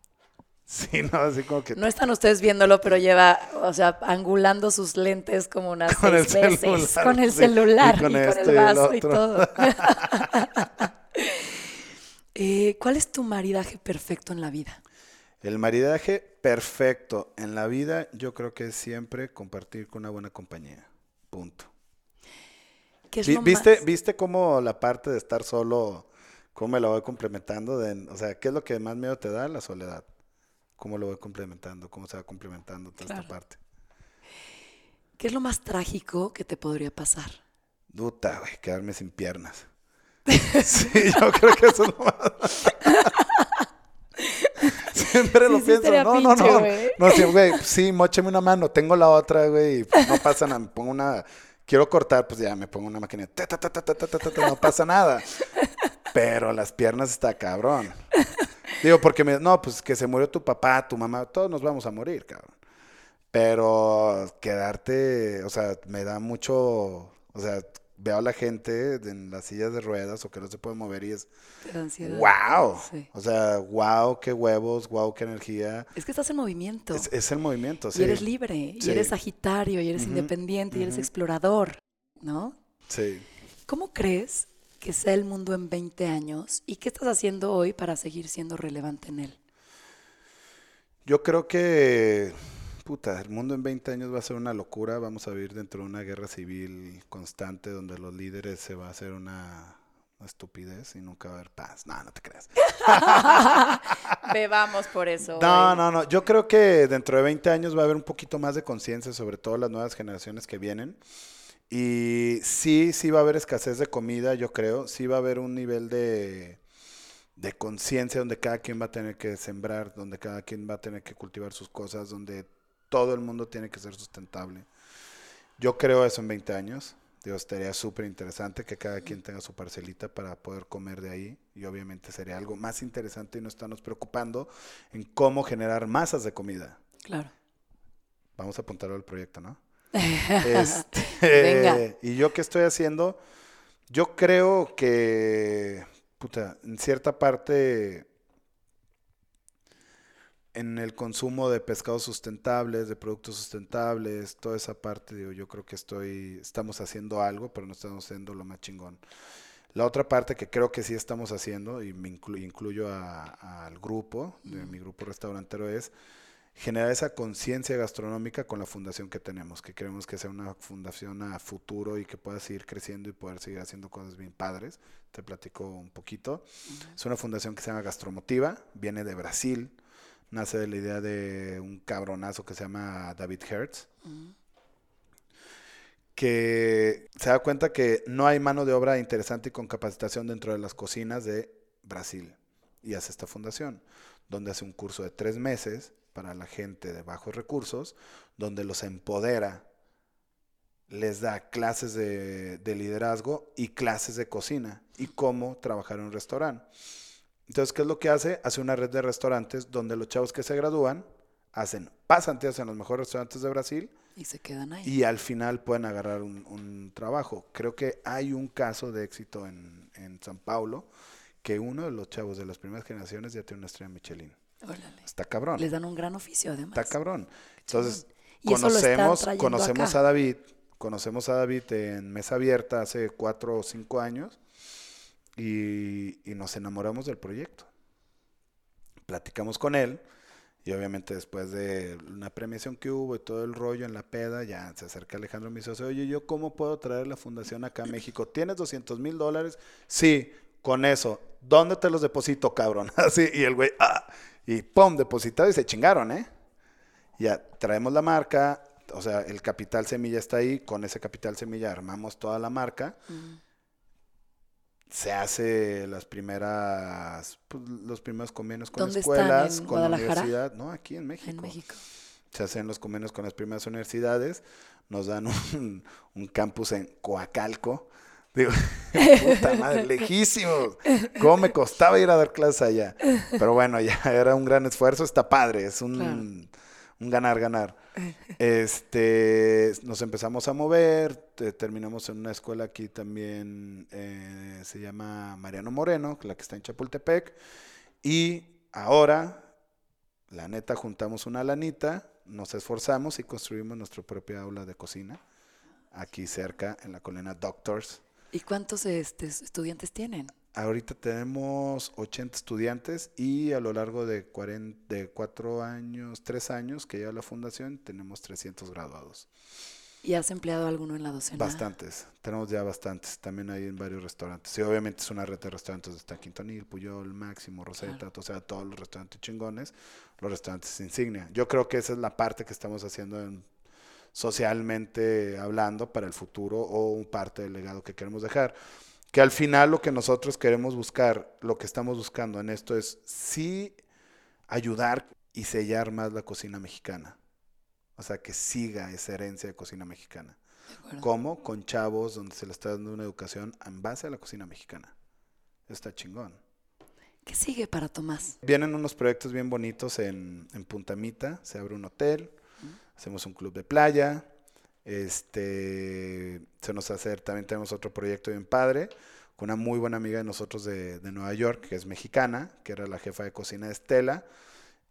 Sí, no, así como que... No están ustedes viéndolo, pero lleva, o sea, angulando sus lentes como unas con seis el veces. Celular, con el celular y con, el este vaso y, todo. Eh, ¿Cuál es tu maridaje perfecto en la vida? El maridaje perfecto en la vida yo creo que es siempre compartir con una buena compañía. Punto. ¿Viste, ¿Viste cómo la parte de estar solo, cómo me la voy complementando? De, o sea, ¿qué es lo que más miedo te da? La soledad. ¿Cómo lo voy complementando? ¿Cómo se va complementando toda esta parte? ¿Qué es lo más trágico que te podría pasar? Duta, güey, quedarme sin piernas. sí, yo creo que eso es lo más... Siempre lo pienso. No, no, no. No, sí, güey, sí, mocheme una mano. Tengo la otra, güey. Y no pasa nada. Me pongo una. Quiero cortar, pues ya me pongo una máquina. no pasa nada. Pero las piernas está cabrón. Digo, porque me. No, pues que se murió tu papá, tu mamá. Todos nos vamos a morir, cabrón. Pero quedarte. O sea, me da mucho. O sea, veo a la gente en las sillas de ruedas o que no se puede mover y es wow. O sea, wow, qué huevos, wow, qué energía. Es que estás en movimiento. Es, el movimiento, sí. Y eres libre, y eres sagitario, y eres independiente, y eres explorador, ¿no? Sí. ¿Cómo crees que sea el mundo en 20 años y qué estás haciendo hoy para seguir siendo relevante en él? Yo creo que puta, el mundo en 20 años va a ser una locura, vamos a vivir dentro de una guerra civil constante donde los líderes se va a hacer una, estupidez y nunca va a haber paz. No, no te creas. Bebamos por eso. No, no, no. Yo creo que dentro de 20 años va a haber un poquito más de conciencia, sobre todo las nuevas generaciones que vienen. Y sí, sí va a haber escasez de comida, yo creo. Sí va a haber un nivel de, de conciencia donde cada quien va a tener que sembrar, donde cada quien va a tener que cultivar sus cosas, donde todo el mundo tiene que ser sustentable. Yo creo eso en 20 años. Dios, estaría súper interesante que cada quien tenga su parcelita para poder comer de ahí. Y obviamente sería algo más interesante y no estarnos preocupando en cómo generar masas de comida. Claro. Vamos a apuntarlo al proyecto, ¿no? este, Y yo qué estoy haciendo, yo creo que, puta, en cierta parte en el consumo de pescados sustentables, de productos sustentables, toda esa parte, digo, yo creo que estoy, estamos haciendo algo, pero no estamos haciendo lo más chingón. La otra parte que creo que sí estamos haciendo, y me incluyo al grupo, de mi grupo restaurantero, es generar esa conciencia gastronómica con la fundación que tenemos, que queremos que sea una fundación a futuro y que pueda seguir creciendo y poder seguir haciendo cosas bien padres. Te platico un poquito. Es una fundación que se llama Gastromotiva, viene de Brasil nace de la idea de un cabronazo que se llama David Hertz, que se da cuenta que no hay mano de obra interesante y con capacitación dentro de las cocinas de Brasil. Y hace esta fundación, donde hace un curso de tres meses para la gente de bajos recursos, donde los empodera, les da clases de, de liderazgo y clases de cocina y cómo trabajar en un restaurante. Entonces, ¿qué es lo que hace? Hace una red de restaurantes donde los chavos que se gradúan hacen pasantías en los mejores restaurantes de Brasil Y se quedan ahí. y al final pueden agarrar un, un trabajo. Creo que hay un caso de éxito en, en San Paulo que uno de los chavos de las primeras generaciones ya tiene una estrella Michelin. Órale. Está cabrón. Les dan un gran oficio, además. Está cabrón. Entonces, conocemos, conocemos acá. a David, conocemos a David en Mesa Abierta hace cuatro o cinco años y, nos enamoramos del proyecto. Platicamos con él y obviamente después de una premiación que hubo y todo el rollo en la peda, ya se acerca Alejandro y me dice, oye, ¿yo cómo puedo traer la fundación acá a México? ¿Tienes 200 mil dólares? Sí, con eso. ¿Dónde te los deposito, cabrón? Así, y el güey, ah, y pum, depositado y se chingaron, ¿eh? Ya traemos la marca, o sea, el capital semilla está ahí, con ese capital semilla armamos toda la marca. Mm. Se hace las primeras, pues, los primeros convenios con ¿Dónde están? escuelas, ¿En con la universidad, no, aquí en México. En México. Se hacen los convenios con las primeras universidades, nos dan un, un campus en Coacalco. Digo, puta madre, lejísimos. ¿Cómo me costaba ir a dar clases allá? Pero bueno, ya era un gran esfuerzo, está padre, es un, Claro. Un ganar, ganar. Este, nos empezamos a mover, te- terminamos en una escuela aquí también, eh, se llama Mariano Moreno, la que está en Chapultepec, y ahora, la neta, juntamos una lanita, nos esforzamos y construimos nuestra propia aula de cocina, aquí cerca, en la colina Doctors. ¿Y cuántos este, estudiantes tienen? Ahorita tenemos 80 estudiantes y a lo largo de, 40, de 4 años, 3 años que lleva la fundación, tenemos 300 graduados. ¿Y has empleado alguno en la docena? Bastantes, tenemos ya bastantes, también hay en varios restaurantes. Y obviamente es una red de restaurantes, está Quintonil, Puyol, Máximo, Rosetta, Claro. o sea, todos los restaurantes chingones, los restaurantes insignia. Yo creo que esa es la parte que estamos haciendo en- socialmente hablando para el futuro o un parte del legado que queremos dejar. Que al final lo que nosotros queremos buscar, lo que estamos buscando en esto es sí ayudar y sellar más la cocina mexicana. O sea, que siga esa herencia de cocina mexicana. De. ¿Cómo? Con chavos donde se le está dando una educación en base a la cocina mexicana. Está chingón. ¿Qué sigue para Tomás? Vienen unos proyectos bien bonitos en, en Puntamita. Se abre un hotel, hacemos un club de playa. Este, se nos hace, también tenemos otro proyecto bien padre con una muy buena amiga de nosotros de, de Nueva York, que es mexicana, que era la jefa de cocina de Estela.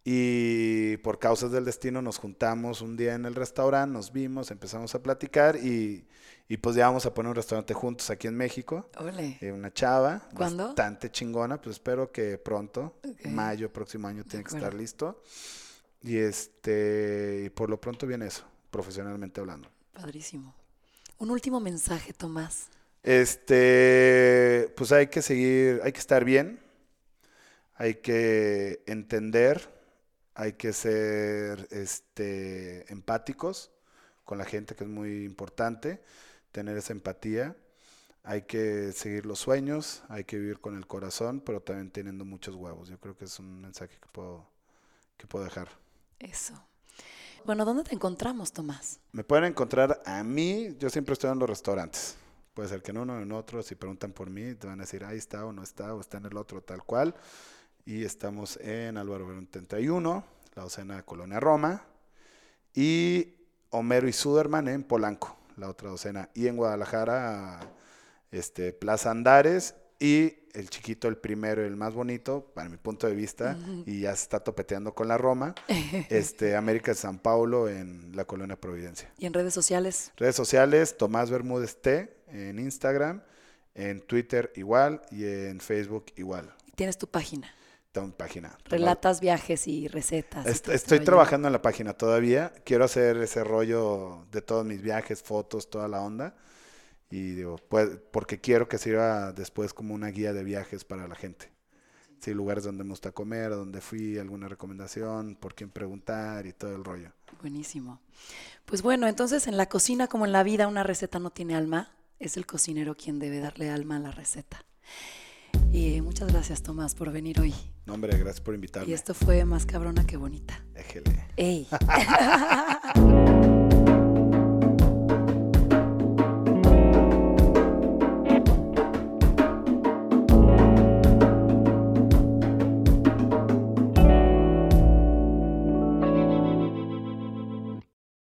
Y por causas del destino nos juntamos un día en el restaurante, nos vimos, empezamos a platicar y, y pues ya vamos a poner un restaurante juntos aquí en México. Ole. Eh, una chava ¿Cuándo? bastante chingona, pues espero que pronto, mayo, próximo año tiene que estar listo. Y este, y por lo pronto viene eso, profesionalmente hablando. Padrísimo. Un último mensaje, Tomás. Este, pues hay que seguir, hay que estar bien, hay que entender, hay que ser este, empáticos con la gente, que es muy importante, tener esa empatía. Hay que seguir los sueños, hay que vivir con el corazón, pero también teniendo muchos huevos. Yo creo que es un mensaje que puedo, que puedo dejar. Eso. Bueno, ¿dónde te encontramos, Tomás? Me pueden encontrar a mí, yo siempre estoy en los restaurantes. Puede ser que en uno o en otro, si preguntan por mí, te van a decir, ahí está o no está, o está en el otro, tal cual. Y estamos en Álvaro Verón 31, la docena de Colonia Roma, y Homero y Suderman en Polanco, la otra docena. Y en Guadalajara, este, Plaza Andares, y el chiquito, el primero el más bonito, para mi punto de vista, y ya se está topeteando con la Roma, este, América de San Paulo en la Colonia Providencia. ¿Y en redes sociales? Redes sociales, Tomás Bermúdez T en Instagram, en Twitter igual y en Facebook igual. Tienes tu página. Tengo mi página. Tomás- Relatas viajes y recetas. Est- este estoy trabajando en la página todavía. Quiero hacer ese rollo de todos mis viajes, fotos, toda la onda. Y digo, pues, porque quiero que sirva después como una guía de viajes para la gente. Sí, lugares donde me gusta comer, donde fui, alguna recomendación, por quién preguntar y todo el rollo. Buenísimo. Pues bueno, entonces en la cocina como en la vida una receta no tiene alma. Es el cocinero quien debe darle alma a la receta. Y muchas gracias, Tomás, por venir hoy. No, hombre, gracias por invitarme. Y esto fue más cabrona que bonita. Éjele. ¡Ey!